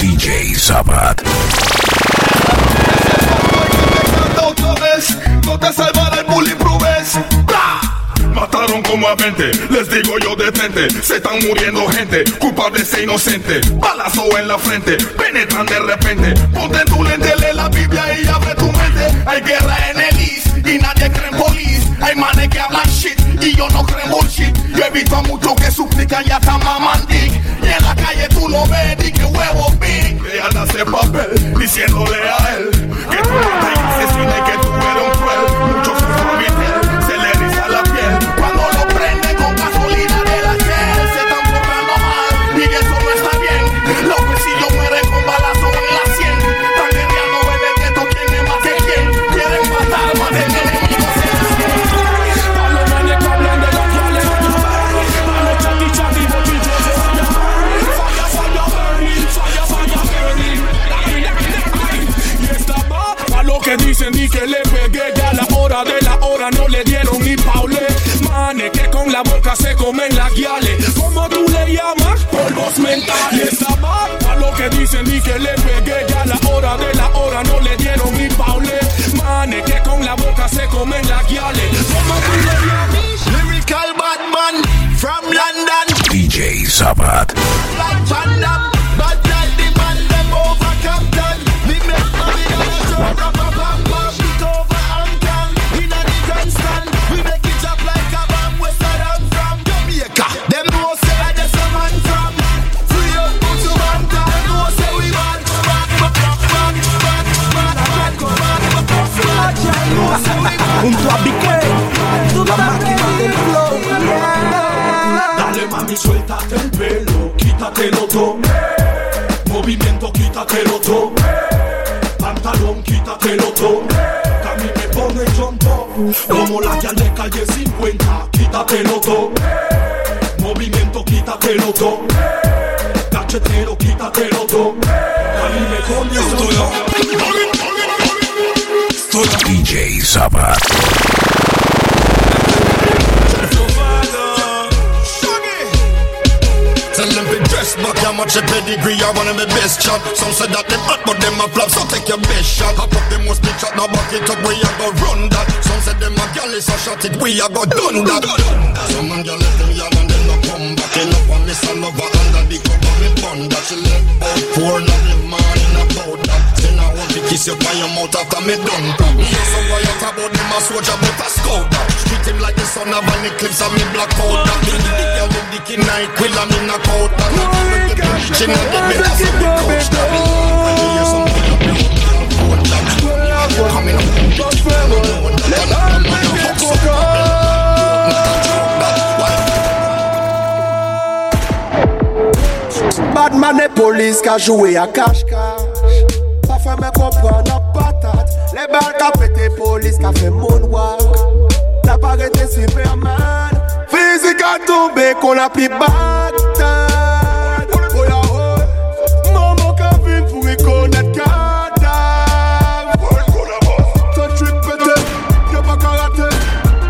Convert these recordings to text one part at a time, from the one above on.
DJ Sabat. No te salvará el bullying, Prubes. Mataron como a 20, les digo yo detente Se están muriendo gente, culpables e inocentes. Balazo en la frente, penetran de repente. Ponte en tu lente, lee la Biblia y abre tu mente. Hay guerra en el East y nadie cree en police. Hay manes que hablan shit y yo no creo bullshit. Yo he visto a que suplican y hasta mamandic Y en la calle tú lo ves y que huevo big. Ella hace papel diciéndole a él. Que tú no te asesinas y que tú suéltate el pelo, quítatelo todo. Movimiento, quítatelo todo. Pantalón, quítatelo todo. Que a mí me pone chompo. Como la que calle 50, quítatelo todo. Movimiento, quítatelo todo. Cachetero, quítatelo todo. A mí me pone chompo. DJ. Much a pedigree, I want them the best shot. Some said that them hot, but them a flop, so take your best shot. Hop up them most big shot, now back it up, we a go run that. Some said them a gal is a shot it, we a go done that. Some man gal let them yell and them no come back. End up on miss a lover under the cover, me bun that. She left out poor, not the morning about that. Want to kiss you by your mouth after me done that. Me also riot about them a soldier, but a scout that. Treat him like the son of an eclipse and me black out that. Me the girl with the kid night, quill and me knock out that. You preaching and get me that's a big coach that. Me when you hear something up your mouth, that. Coming up, bitch, you know that. I'm on your hook, so Badman et police qui a joué à cache-cache fè mè kompran ap patat Le bal ka pète polis ka fè moun wak La parete Superman Fizik a tombe kon ap li Bagdad O la ho, maman ka vin pou y konet kadav Ton trip pète, yo pa karate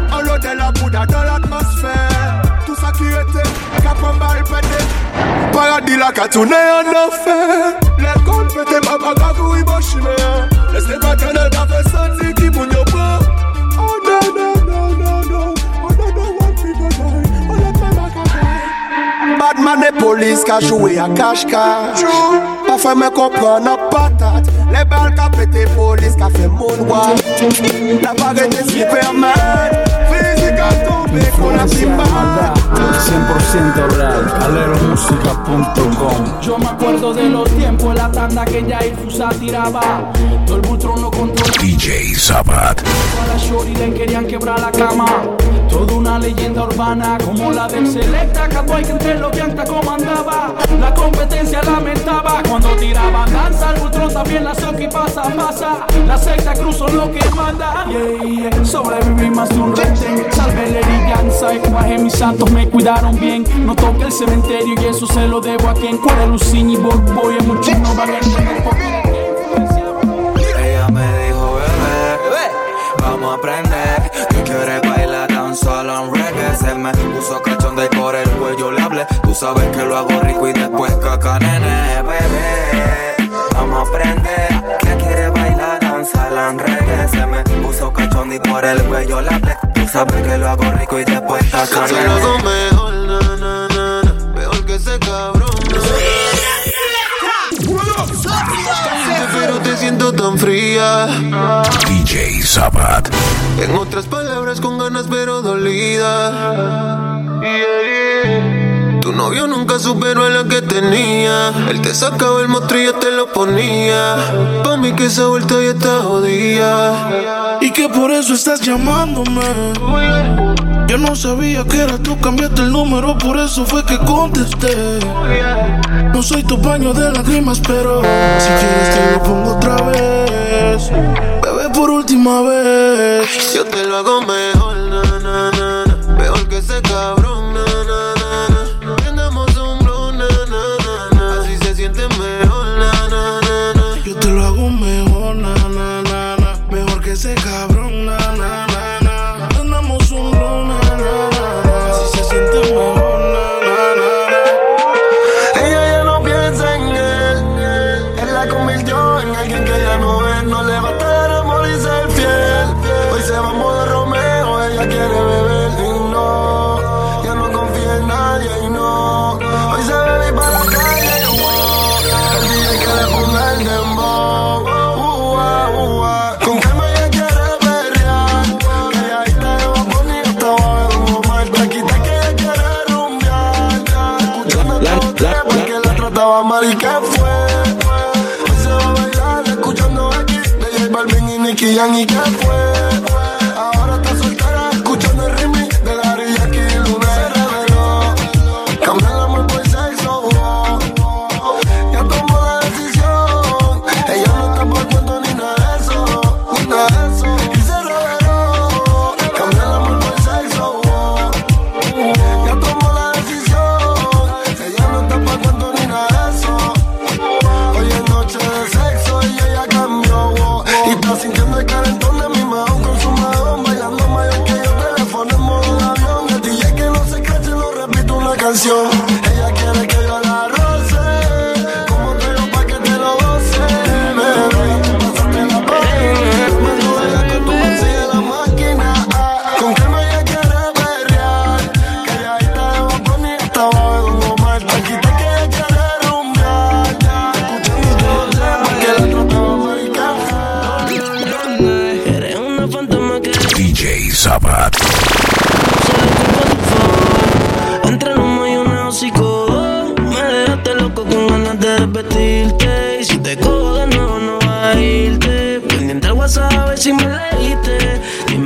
An lode la bouda dan l'atmosfèr Tout sa ki ete, ka pran bal pète Paradis la ka toune an fete pa pa kakou i bo shime fe ki moun yo Oh no no no no no. Oh, me die. Oh, let back a die Badman e polis ka jowe a kash-kash Pa fe me kompran a patat Le bal ka pete polis ka fe moun wak La Superman Physique a tombé qu'on a pris balle 100% real. Alero Música.com Yo me acuerdo de los tiempos, la tanda que ya Fusa tiraba. Todo el butron no controla. DJ Sabat. A la shorty le querían quebrar la cama. Toda una leyenda urbana como la del Selecta. Catuay que entre los Bianca comandaba. La competencia lamentaba cuando tiraban danza. El butron también la soki pasa, pasa. La secta cruzó lo que manda. Yeah, yeah. Sobreviví más de un reten. Salve la herillanza. Y bajé mis santos me cuidaron bien. No toque el cementerio y eso se lo debo a quien. Cuore Lucini y Boy. Muchos no van me puso cachonda y por el cuello le hablé. Tú sabes que lo hago rico y después caca, nene, bebé. Vamos a aprender. Que quiere bailar solo en reggae. Se me puso cachonda y por el cuello le hablé. Tú sabes que lo hago rico y después caca, Se lo hago nene. mejor, na, na, na, na, mejor que ese cabrón. Pero te siento tan fría. DJ Sabat. En otras palabras, con ganas pero Yeah. Tu novio nunca superó a la que tenía. Él te sacaba el mostrillo, te lo ponía. Pa' mí que esa vuelta ya está jodida. Y que por eso estás llamándome. Yo no sabía que era tú, cambiaste el número, por eso fue que contesté. No soy tu paño de lágrimas, pero si quieres te lo pongo otra vez. Bebé, por última vez. Yo te lo hago mejor, cabrón, young,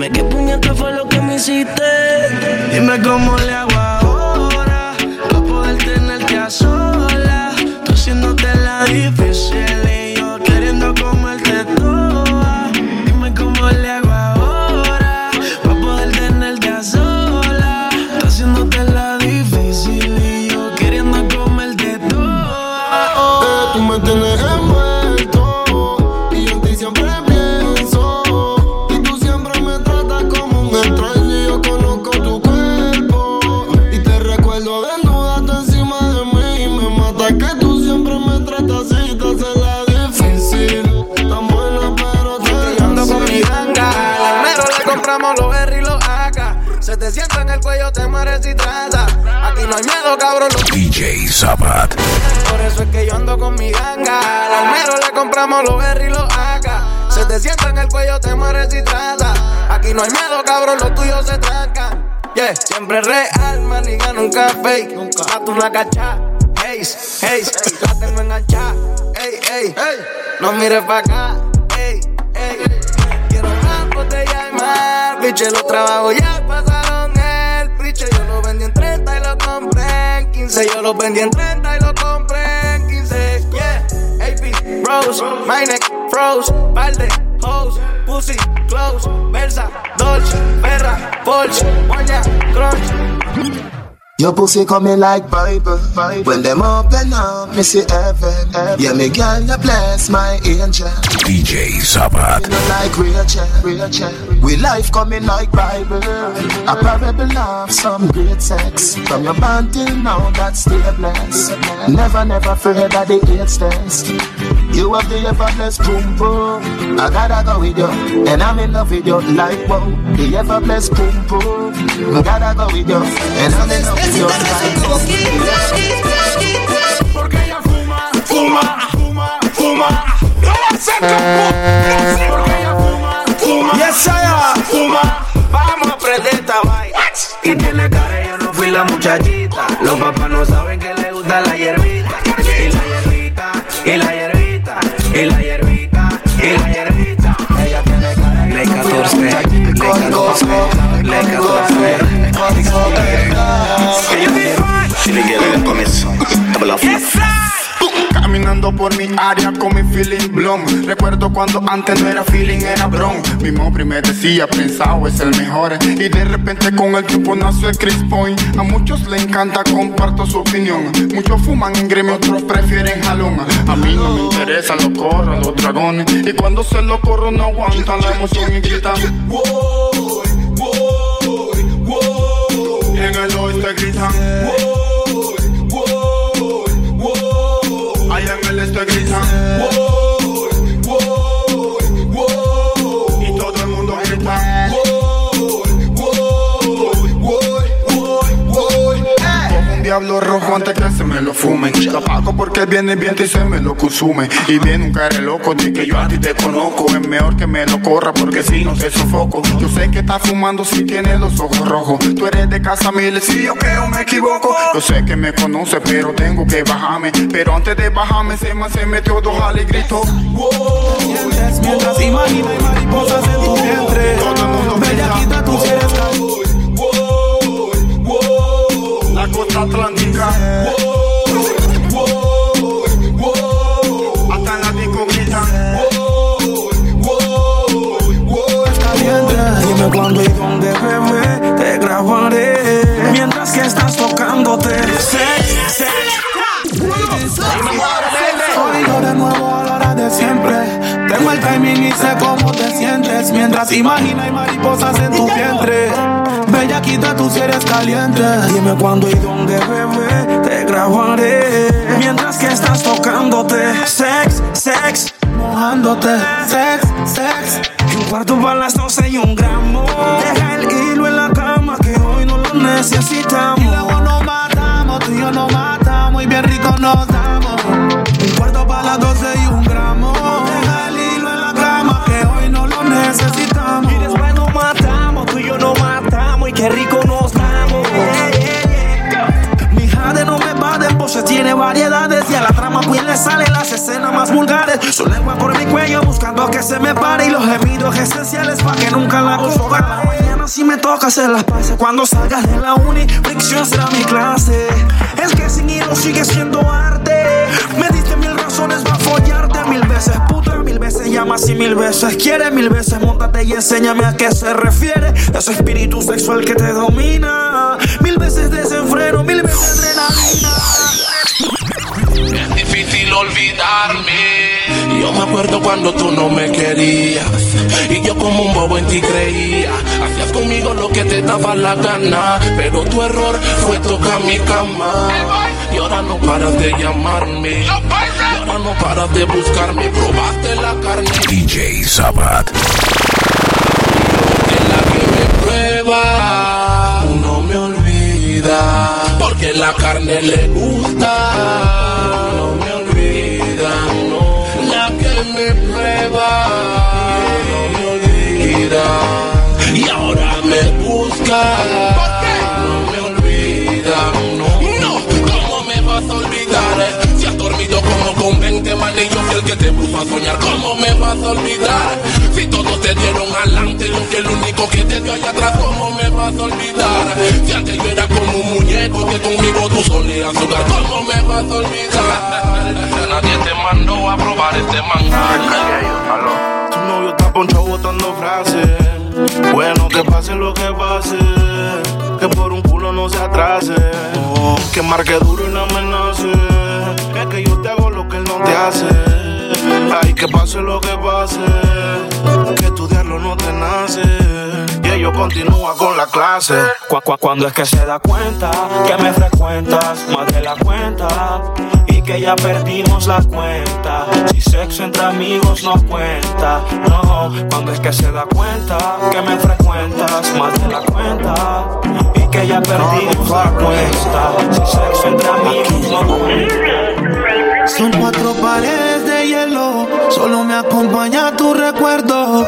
Dime qué puñeta fue lo que me hiciste. Dime cómo le hago DJ Sabat. Por eso es que yo ando con mi ganga. Al mero le compramos los R y los AK. Se te sienta en el cuello, te mueres y trata. Aquí no hay miedo, cabrón, los tuyos se trancan. Yeah, siempre real, maniga, nunca fake. Nunca a tu la cacha. Haze, haze, la tengo enganchada. Ey, ey, no mires pa' acá. Ey, ey, quiero una botella de mar. Biche, los trabajos ya 15. Yo lo vendí en 30 y lo compré en 15. Yeah, AP, Rose, my neck, froze, balde, hose, pussy, close, Versa, Dolce, Ferra, Porsche, Moña, Crunch. Your pussy coming like Bible. When them open up, me see heaven. Yeah, me girl, you bless my angel. DJ Sabat. You know like Rachel, Rachel. We life coming like Bible. A parable of some great sex. From your band till now, that's still blessed. Never, never fear that the AIDS test. You have the ever blessed boom boom. I gotta go with you, and I'm in love with you like wow. The ever blessed boom boom. I gotta go with you, and I'm in love wow. Porque ella fuma, fuma, fuma, fuma. No va a ser campo. Porque ella fuma, fuma. Yes, I Fuma. Vamos a aprender esta vaina. Y tiene cara, yo no fui la muchachita. Los papás no saben que le gusta la hierbita. Y la hierbita, y la hierbita, y la hierbita, área con mi feeling blom Recuerdo cuando antes no era feeling, era bron. Mi mopri me decía, pensado es el mejor Y de repente con el tiempo nació el Chris Point. A muchos le encanta, comparto su opinión. Muchos fuman en gremio, otros prefieren jalón. A mí no me interesan los corros, los dragones. Y cuando se lo corro no aguantan la emoción y gritan Voy, voy. En el oeste gritan diablo rojo antes que se me lo fumen. Lo apago porque viene viento y se me lo consume. Y viene un cara loco de que yo a ti te conozco. Es mejor que me lo corra porque si no te sofoco. Yo sé que estás fumando si tienes los ojos rojos. Tú eres de casa miles si yo creo me equivoco. Yo sé que me conoces, pero tengo que bajarme. Pero antes de bajarme, se me, se metió dos y gritó. Mientras imagina mariposas en tu vientre. Voy, La costa atlántica. voy, voy. Hasta la disco gritan. Caliente, dime cuándo y dónde, bebé, te grabaré. Mientras que estás tocándote, sex, sex. Soy yo de nuevo a la hora de siempre. Tengo el timing y sé cómo te sientes. Mientras imagina y mariposas en tu vientre. Bellaquita, tú si eres caliente. Dime cuándo y dónde, bebé, te grabaré. Mientras que estás tocándote, sex, sex, mojándote, sex, sex. Un cuarto para las 12 y un gramo. Deja el hilo en la cama que hoy no lo necesitamos. Y luego nos matamos, tú y yo nos matamos y bien rico nos damos. Un cuarto para las 12 le salen las escenas más vulgares. Su lengua por mi cuello buscando que se me pare y los gemidos esenciales para que nunca la. La mañana si me toca hacer las paces cuando salgas de la uni, fricción será mi clase. Es que sin hilo sigue siendo arte. Me diste mil razones para follarte mil veces, puta, mil veces llamas y mil veces quieres, mil veces montate y enséñame a qué se refiere ese espíritu sexual que te domina. Mil veces desenfreno, mil veces adrenalina. Olvidarme. Yo me acuerdo cuando tú no me querías. Y yo como un bobo en ti creía. Hacías conmigo lo que te daba la gana. Pero tu error fue tocar mi cama. Y ahora no paras de llamarme. Y ahora no paras de buscarme. Probaste la carne. DJ Sabat. De la que me prueba. No me olvida. Porque la carne le gusta. Prueba. No me olvida. Y ahora me busca. No me olvida. No. No. ¿Cómo me vas a olvidar? olvidar. Si has dormido como con 20 manillos, el que te puso a soñar, ¿cómo me vas a olvidar? Si todos te dieron adelante, yo que el único que te dio allá atrás, ¿cómo me vas a olvidar? Si antes yo era como un muñeco que conmigo tú solías jugar, ¿cómo me vas a olvidar? Nadie te mandó a probar este manjar. Tu novio está ponchado botando frases. Bueno, que pase lo que pase. Que por un culo no se atrase. Oh, que marque duro y no amenace. Es que yo te hago lo que él no te hace. Ay, que pase lo que pase. Que estudiarlo no te nace. Y ellos continúa con la clase. Cu- cu- cuando es que se da cuenta que me frecuentas más de la cuenta. Y que ya perdimos la cuenta. Si sexo entre amigos no cuenta. No, cuando es que se da cuenta que me frecuentas más de la cuenta. Y que ya perdimos la cuenta. Si sexo entre amigos no cuenta. Son cuatro paredes hielo, solo me acompaña tu recuerdo.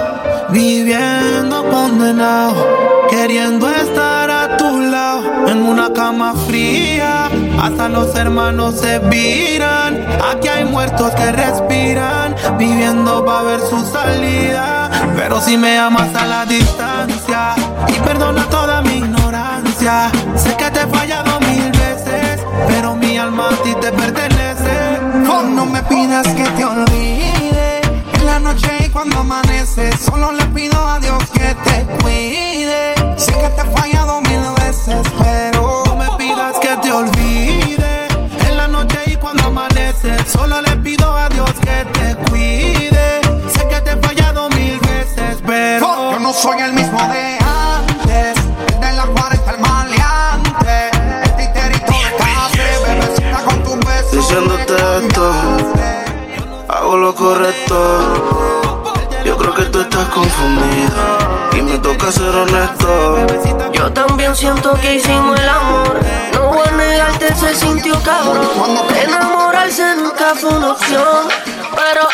Viviendo condenado, queriendo estar a tu lado. En una cama fría, hasta los hermanos se viran. Aquí hay muertos que respiran, viviendo para ver su salida. Pero si me amas a la distancia y perdona toda mi ignorancia, sé que te he fallado mil veces, pero mi alma a ti te pertenece. No me pidas que te olvide en la noche y cuando amanece. Solo le pido a Dios que te cuide. Sé que te he fallado mil veces, pero no me pidas que te olvide en la noche y cuando amanece. Solo le pido a Dios que te cuide. Sé que te he fallado mil veces, pero Yo no soy el mismo de confundida y me toca ser honesto. Yo también siento que hicimos el amor. No voy a negarte, se sintió cabrón. Enamorarse nunca fue una opción. Pero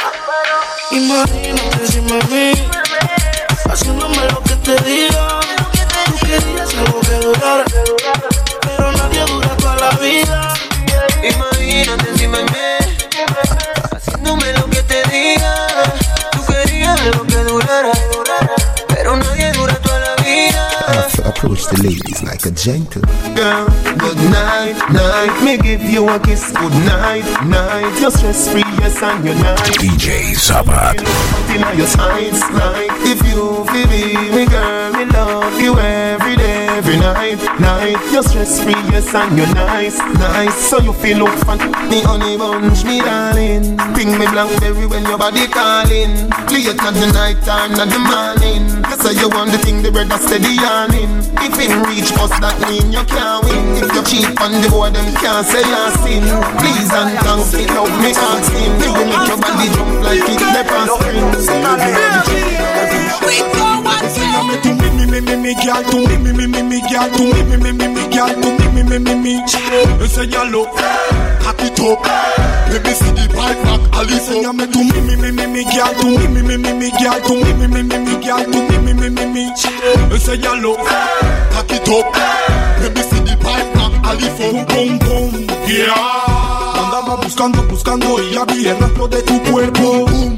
Imagínate si me vi haciéndome lo que te diga. Tú querías algo que durara, pero nadie dura toda la vida. imagínate si me ve the ladies like a gentle. Girl, good night, night. Me give you a kiss, good night, night. You're stress free, yes, and you're nice. DJ Sabat. Your sides, like if you feel me, me girl, me love you every day, every night, night. You're stress free, yes, and you're nice, nice. So you feel look fun, me honey bunch, me darling. Ping me blackberry when your body calling. Late not the night time, not the morning. You say you want the thing, the bread that's steady yawning. If it reach us, that mean you can't win. If you cheat on the boy, them can't say you're sin. Please and thanks, it love me asking. You will make your body jump like it never spring. Tu mi mi mi mi mi girl, tu mi mi mi mi mi girl, tu mi mi mi mi mi girl, tu mi mi mi mi mi. Enséñalo, cock it up. Let me see the pipe back, Alice. Enséñame tu mi mi mi mi mi girl, tu mi mi mi mi mi girl, tu mi mi mi mi mi girl, tu mi mi mi mi mi. Enséñalo, cock it up. Let me see the pipe back, Alice. Boom boom boom, yeah. Andaba buscando, buscando y ya vi el rastro de tu cuerpo. Boom, yeah.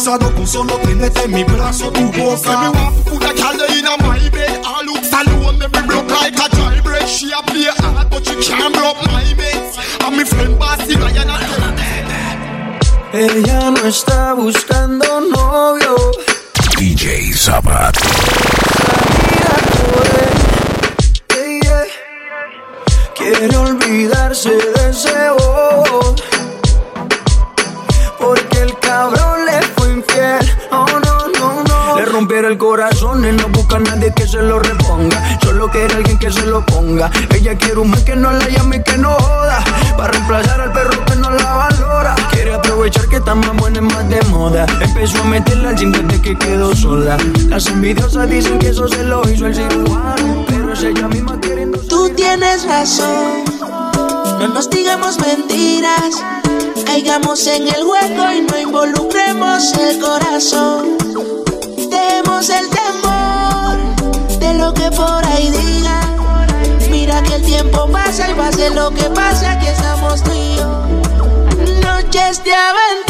Quedé hipnotizado con solo tenerte en mi brazo, tu boca. Say me want to put a girl in a my bed. All looks alone, me me broke like a jailbreak. She a play hard, but she can't broke my mates. And me friend Bossy Ryan a Ella no está buscando novio. DJ Sabat. Ella quiere olvidarse de ese bobo. Porque rompieron el corazón y no busca a nadie que se lo reponga. Solo quiere alguien que se lo ponga. Ella quiere un man que no la llame y que no joda. Para reemplazar al perro que no la valora. Quiere aprovechar que está más buena y más de moda. Empezó a meterla al gym desde que quedó sola. Las envidiosas dicen que eso se lo hizo el cirujano. Pero es ella misma queriendo. Tú tienes razón, no nos digamos mentiras, caigamos en el hueco y no involucremos el corazón. El temor de lo que por ahí digan. Mira que el tiempo pasa y pase lo que pase, aquí estamos tú. Noches de aventura,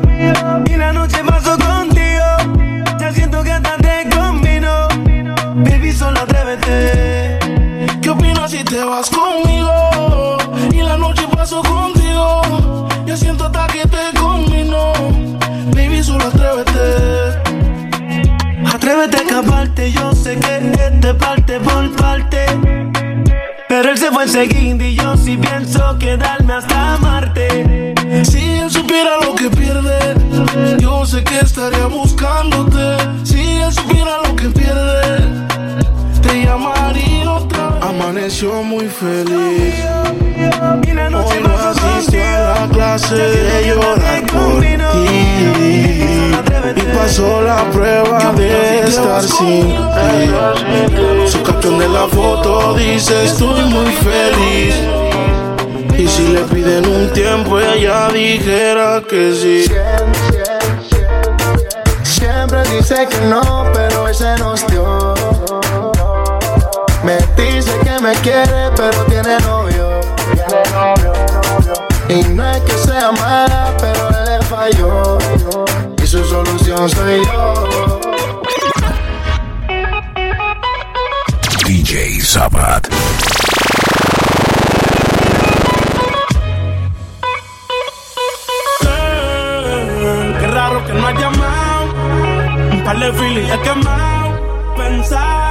Parte por parte. Pero él se fue enseguida y yo sí pienso quedarme hasta amarte. Si él supiera lo que pierde, yo sé que estaría buscándote. Si él supiera lo que pierde, te llamaría. Amaneció muy feliz. Hoy no asistió a la clase de llorar por ti. Y pasó la prueba de estar sin ti. Su caption de la foto dice estoy muy feliz. Y si le piden un tiempo, ella dijera que sí. Siempre dice que no, pero hoy se nos dio. Me dice que me quiere, pero tiene novio. Y no es que sea mala, pero él le falló. Y su solución soy yo. DJ Sabat. Qué raro que no has llamado. Un par de feelings he quemado. Pensando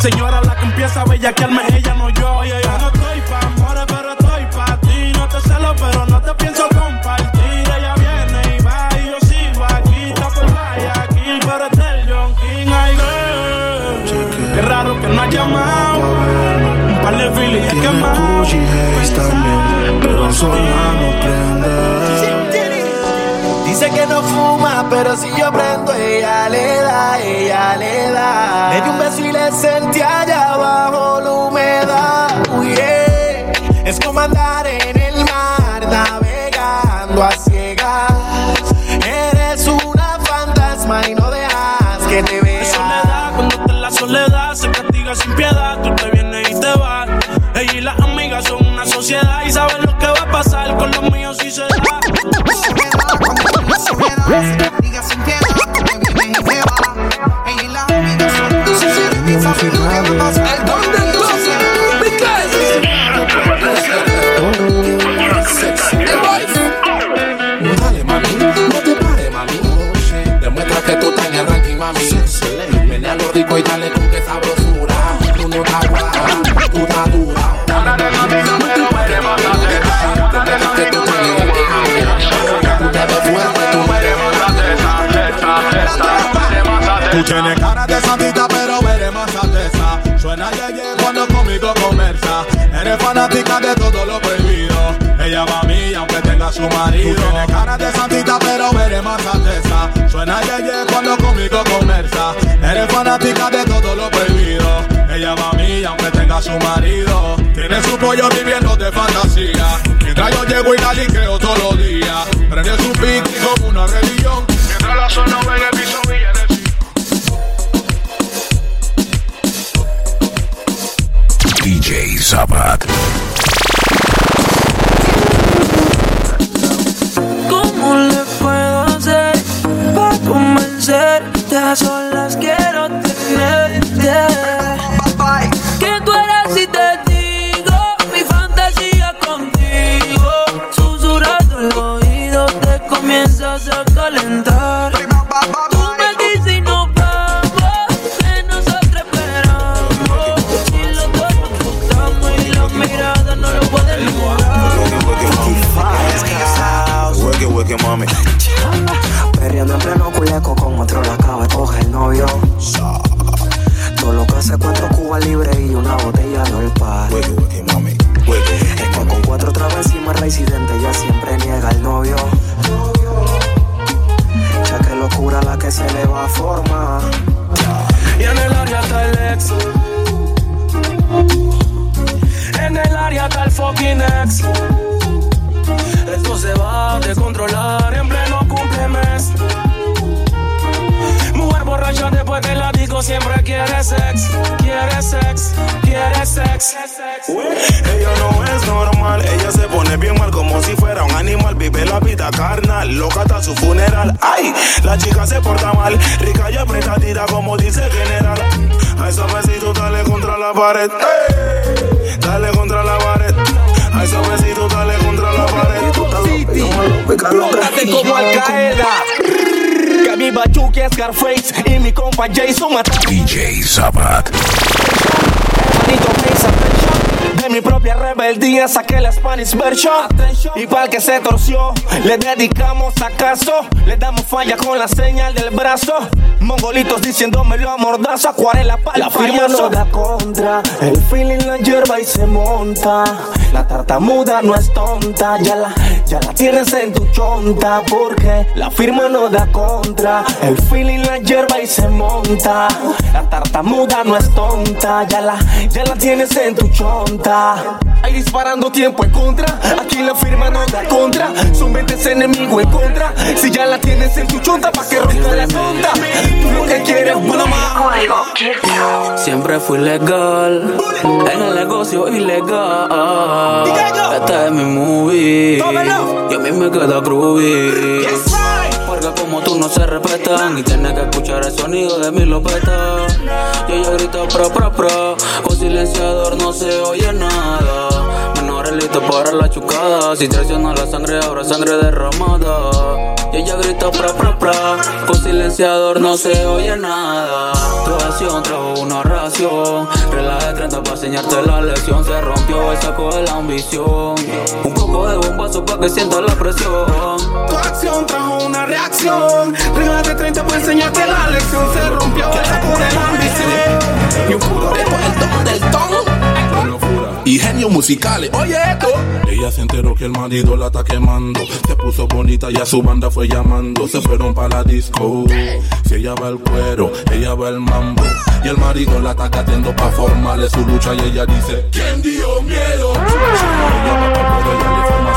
Señora, la que empieza a bellaquearme es ella, no yo. Oye, yo no estoy pa' amores, pero estoy pa' ti. No te celo, pero no te pienso compartir. Ella viene y va y yo sigo aquí. Está por vaya aquí, pero este es el John King. Ay, girl. Qué raro que no has llamado. Un par de he quemado. también, pero sola no prende. Dice que no fuma, pero si yo prendo, ella le da, ella le da. Le di un beso y le sentí allá abajo la humedad. Yeah. Es como fanática de todo lo prohibido. Ella va a mí, aunque tenga su marido. Tú tienes de santita, pero eres más alteza. Suena yeye cuando conmigo conversa. Eres fanática de todo lo prohibido. Ella va a mí, aunque tenga su marido. Tiene su pollo viviendo de fantasía. Mientras yo llego y la liqueo todos los días. Prende su pique como una religión. Mientras la zona en el piso y Zapat. ¿Cómo le puedo hacer para convencerte? A solas quiero tenerte. Descontrolar en pleno cumplemes. Mujer borracha después que la disco siempre quiere sex. Quiere sex, quiere sex. Ella no es normal, ella se pone bien mal como si fuera un animal. Vive la vida carnal, loca hasta su funeral. Ay, la chica se porta mal, rica y apretadita como dice el general. A esos besitos dale contra la pared. dale contra la pared. A esos besitos dale contra la pared. Póngate como Al Qaeda. Que mi Scarface y mi compa Jason mata. DJ Zapat. Manito, please attention. De mi propia rebeldía saqué la Spanish version. Y para el que se torció, le dedicamos acaso. Le damos falla con la señal del brazo. Mongolitos diciéndomelo a mordazo. Acuarela para La firma no da contra, el feeling la hierba y se monta. La tartamuda no es tonta, ya la, ya la tienes en tu chonta. Porque la firma no da contra, el feeling la hierba y se monta. La tartamuda no es tonta, ya la, ya la tienes en tu chonta. Ahí disparando tiempo en contra. Aquí la firma no da contra. Son 20 enemigos en contra. Si ya la tienes en tu chonta, pa' que rompa la sonda. Tú lo que quieres, una más. Siempre fui legal en el negocio ilegal. Esta es mi movie y a mí me queda groovy. Tú no se respetan y tienes que escuchar el sonido de mi lopeta. Y ella grita pro pro pro, con silenciador no se oye nada. Listos para la chucada, si traiciona la sangre ahora sangre derramada. Y ella grita pra pra pra, con silenciador no se oye nada. Tu trajo una ración, relaje de 30 para enseñarte la lección. Se rompió el saco de la ambición. Un poco de bombazo para que sientas la presión. Tu acción trajo una reacción. Regálate 30 para enseñarte la lección. Se rompió el saco de la ambición. Y un de el don del ton. Y genios musicales, oye esto. Ella se enteró que el marido la está quemando. Se puso bonita y a su banda fue llamando. Se fueron para la disco. Si ella va el cuero, ella va el mambo. Y el marido la está catiendo pa' formarle su lucha. Y ella dice: ¿Quién dio miedo? Ella va ella le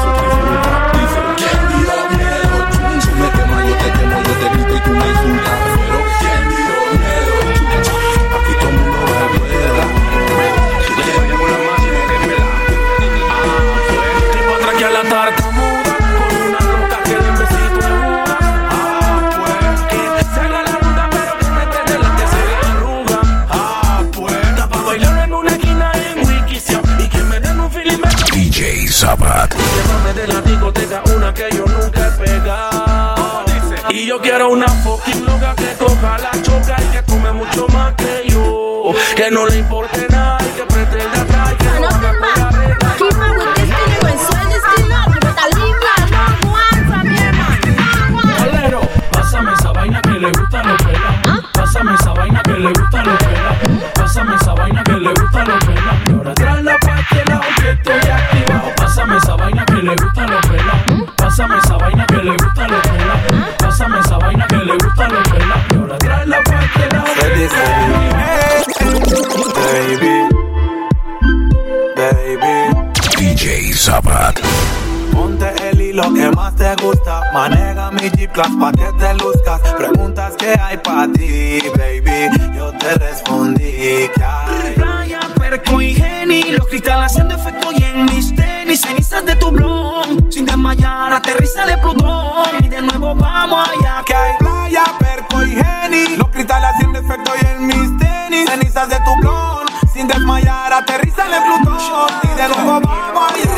Ponte el hilo que más te gusta. Maneja mi Jeep Class pa' que te luzcas. Preguntas que hay pa' ti, baby. Yo te respondí que hay. Playa, perco y geni. Los cristales hacen defecto y en mis tenis. Cenizas de tu blon. Sin desmayar, aterriza de Plutón. Y de nuevo vamos allá. Que hay playa, perco y geni. Los cristales hacen defecto y en mis tenis. Cenizas de tu blon. Sin desmayar, aterriza en Plutón y de nuevo vamos allá.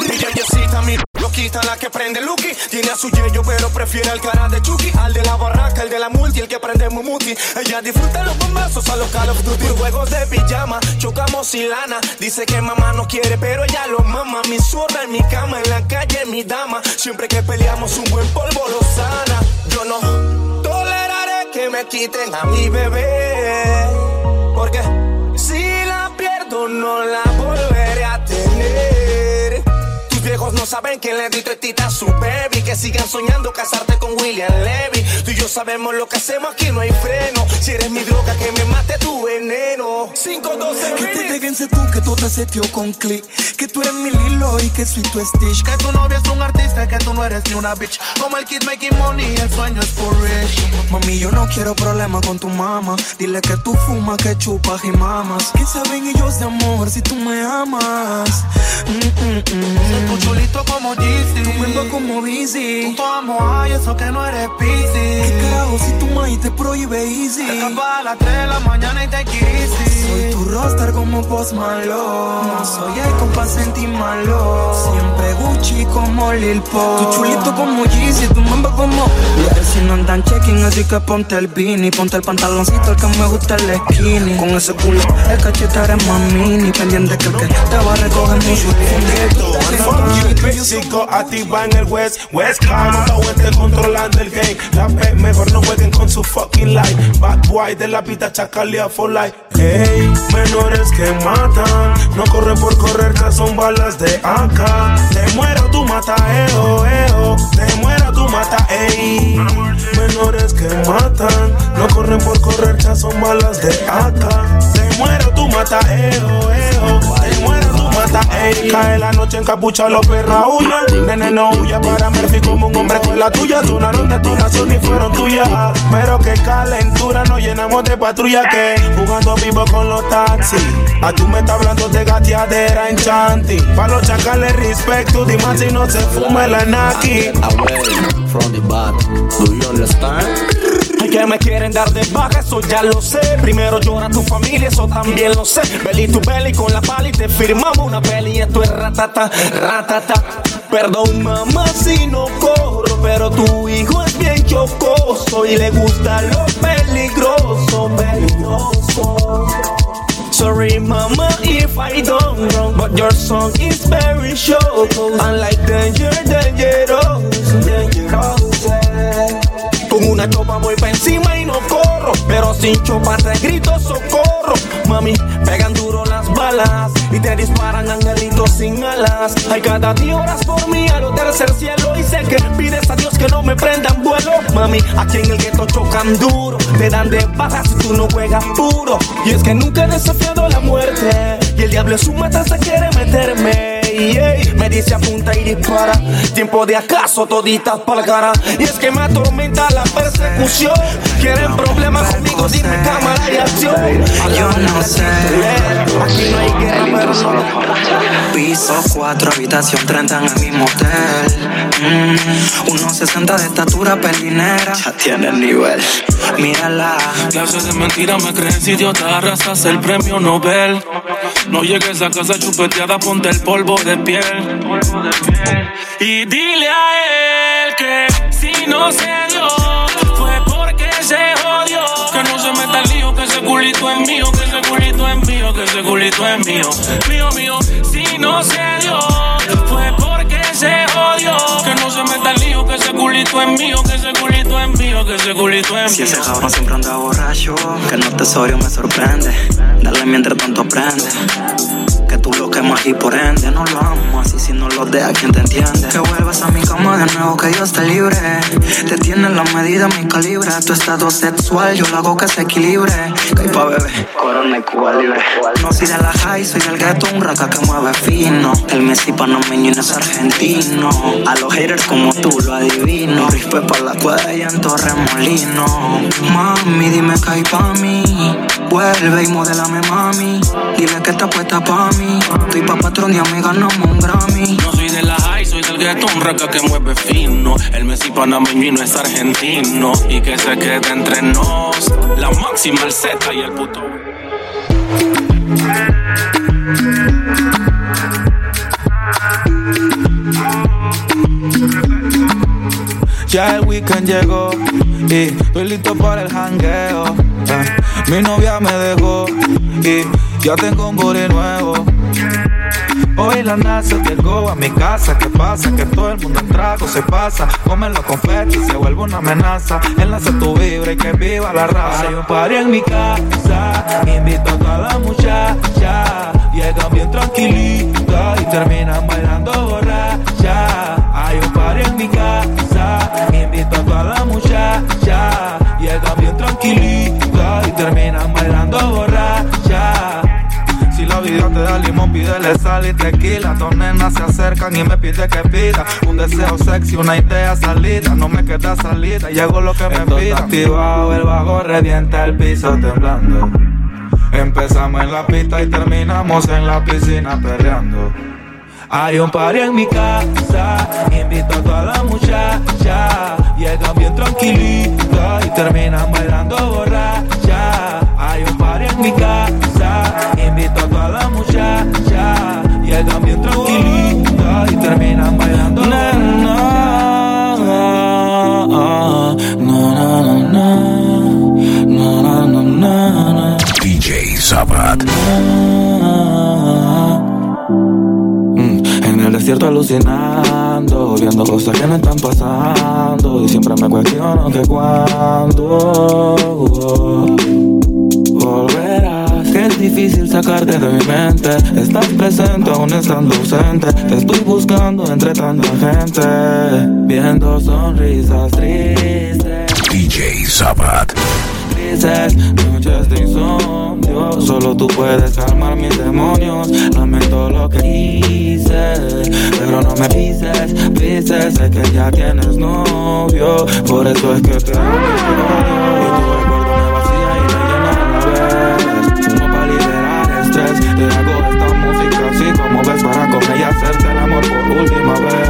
Mi yeyecita, mi loquita, la que prende Lucky. Tiene a su yeyo, pero prefiere al cara de Chucky. Al de la barraca, el de la multi, el que prende Mumuti. Ella disfruta los bombazos a los Call of Duty. Juegos de pijama, chocamos y lana. Dice que mamá no quiere, pero ella lo mama. Mi zurda en mi cama, en la calle, mi dama. Siempre que peleamos, un buen polvo lo sana. Yo no toleraré que me quiten a mi bebé. Porque no la volveré a. Tus viejos no saben que le di teta a su baby. Que sigan soñando casarte con William Levy. Tú y yo sabemos lo que hacemos, aquí no hay freno. Si eres mi droga, que me mate tu veneno. 512 Que te déjense tú, que tú te setió con click. Que tú eres mi Lilo y que soy tu Stitch. Que tu novia es un artista, que tú no eres ni una bitch. Como el kid making money, el sueño es for rich. Mami, yo no quiero problemas con tu mamá. Dile que tú fumas, que chupas y mamas. ¿Qué saben ellos de amor si tú me amas? Mm, mm, mm. Tu chulito como Yeezy. Tu mundo como Busy. Tú amo ay, eso que no eres busy. ¿Qué carajo si tu maíz te prohíbe easy? Te escapas a las 3 de la mañana y te easy. Soy tu roster como Post Malone. Soy el compa malo. Siempre Gucci como Lil Pop. Tu chulito como Yeezy, tu mambo como. Los si no andan checking, así que ponte el beanie. Ponte el pantaloncito, el que me gusta el skinny. Con ese culo, el cachete eres más mini. Pendiente que el que te va a recoger mucho. México activa en el West, West la West controlando el game. La P mejor no jueguen con su fucking life. Bad boy de la pita chacalea for life. Hey, menores que matan, no corren por correr, ya son balas de AK. Te muero, tú mata, eo, eo. Te muero, tú mata, ey. Menores que matan, no corren por correr, ya son balas de AK. Te muero, tú mata, eo, eo. Te muero. Cae la noche en capucha, los perra huyen. Nene, no huya para Murphy como un hombre con la tuya. Sonaron detonación y fueron tuyas. Pero qué calentura, nos llenamos de patrulla que jugando vivo con los taxis. A tú me estás hablando de gateadera en chanti. Pa' los chacales respeto, dime si no se fuma la naki. Away from the bad. Do you understand? Que me quieren dar de baja, eso ya lo sé. Primero llora tu familia, eso también lo sé. Belly tu belly con la pala y te firmamos una peli. Esto es ratata, ratata. Perdón, mamá, si no corro, pero tu hijo es bien chocoso y le gusta lo peligroso, peligroso. Sorry, mama, if I don't wrong, but your song is very short. Unlike danger, dangerous, dangerous. Con una chopa voy pa' encima y no corro, pero sin chopa te grito socorro. Mami, pegan duro las balas y te disparan angelitos sin alas. Hay cada día horas por mí a lo tercer cielo y sé que pides a Dios que no me prendan vuelo. Mami, aquí en el gueto chocan duro, te dan de baja si tú no juegas puro. Y es que nunca he desafiado la muerte y el diablo en su matanza quiere meterme. Ey, me dice apunta y dispara. Tiempo de acaso toditas para la cara. Y es que me atormenta la persecución. Quieren problemas conmigo, dime cámara y acción. Yo no sé. Aquí no hay guerra, pero no. Piso 4, habitación 30 en el mismo hotel. Mm, 1.60 de estatura pelinera. Ya tiene el nivel. Mírala. Clases de mentira me creen si idiota arrasas el premio Nobel. No llegues a casa chupeteada, ponte el polvo de piel. Y dile a él que si no se dio, fue porque se jodió. Que no se meta el lío, que ese culito es mío, que ese culito es mío, que ese culito es mío. Mío, mío, si no se dio, fue porque se jodió. Que no se meta el que ese culito es mío, que ese culito es mío, que ese culito es Si mío. ese cabrón siempre anda borracho, que no tesorio me sorprende. Dale mientras tanto aprende. Que tú lo quemas y por ende no lo amas. Y si no lo dejas, ¿quién te entiende? Que vuelvas a mi cama de nuevo, que Dios te libre. Te tiene la medida, mi calibre. Tu estado sexual, yo lo hago que se equilibre. Que pa' bebé, corona y Cuba libre. No soy de la high, soy del gueto, un raca que mueve fino. El Messi panameño no es argentino. A los haters como tú lo adivino. Rispe pa' la cuadra y en Torremolino. Mami, dime que hay pa' mí. Vuelve y modelame, mami. Dile que está puesta pa' mí. Estoy pa' patrón y a me ganamos un Grammy. No soy de la high, soy del guetón, raca que mueve fino. El Messi panameño y no es argentino. Y que se quede entre nos. La máxima, el Z y el puto. Ya el weekend llegó y estoy listo para el jangueo. Ah, mi novia me dejó y ya tengo un body nuevo. Hoy la NASA llegó a mi casa. ¿Qué pasa? Que todo el mundo en trago se pasa. Comen los confetis y se vuelve una amenaza. Enlace tu vibra y que viva la raza. Hay un party en mi casa. Invito a toda la muchacha. Llegan bien tranquilita y terminan bailando borracha. Hay un party en mi casa. Tranquilita y terminan bailando borracha. Si la vida te da limón, pídele sal y tequila. Dos nenas se acercan y me pide que pida. Un deseo sexy, una idea salida. No me queda salida, y hago lo que me pida. activado, el bajo revienta el piso temblando. Empezamos en la pista y terminamos en la piscina perreando. Hay un party en mi casa, invito a toda la muchacha. Llegan bien tranquilita y terminan bailando borracha. Hay un party en mi casa, invito a toda la muchacha. Llegan bien tranquilita y terminan bailando borracha. DJ Sabat. Desierto alucinando, viendo cosas que no están pasando. Y siempre me cuestiono que cuándo volverás. Que es difícil sacarte de mi mente. Estás presente aún estando ausente. Te estoy buscando entre tanta gente. Viendo sonrisas tristes. DJ Sabat. Grises, noches de insomnio. Solo tú puedes calmar mis demonios. Lamento lo que hice, pero no me pises, pises. Sé que ya tienes novio, por eso es que te amo. Y tu recuerdo me vacía y me llena la vez. Uno para liberar estrés. Te hago esta música así como ves para con ella hacerte el amor por última vez.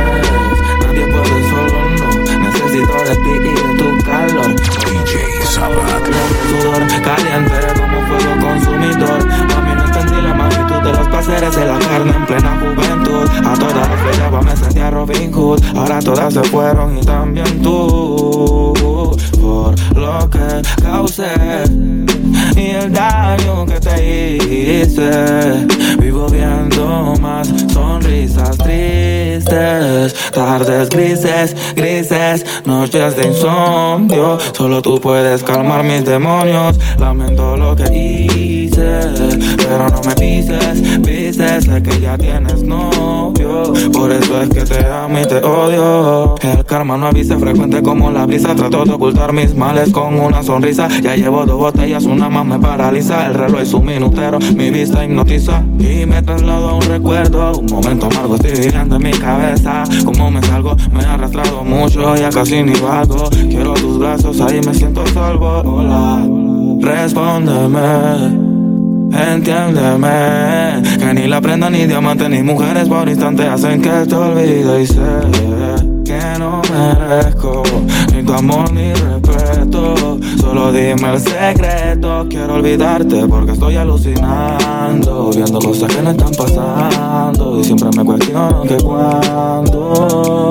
Nadie puede solo, no. Necesito de ti y de tu calor. DJ Sabat. Sudor caliente como fuego consumidor. No entendí la magnitud de los placeres de la carne en plena juventud. A todas las peleaba, me sentía Robin Hood. Ahora todas se fueron y también tú. Por lo que causé y el daño que te hice. Vivo viendo más sonrisas tristes, tardes grises, grises, noches de insomnio. Solo tú puedes calmar mis demonios. Lamento lo que hice, pero no me pises, pises. Sé que ya tienes novio, por eso es que te amo y te odio. El karma no avisa, frecuente como la brisa. Trato de ocultar mis males con una sonrisa. Ya llevo dos botellas, una más me paraliza. El reloj es un minutero, mi vista hipnotiza. Y me traslado a un recuerdo, un momento amargo estoy viviendo en mi cabeza. Como me salgo, me he arrastrado mucho, ya casi ni vago. Quiero tus brazos, ahí me siento salvo. Hola, respóndeme. Entiéndeme Que ni la prenda, ni diamante, ni mujeres por instante Hacen que te olvide y sé Que no merezco Ni tu amor, ni respeto Solo dime el secreto Quiero olvidarte porque estoy alucinando Viendo cosas que no están pasando Y siempre me cuestiono que cuándo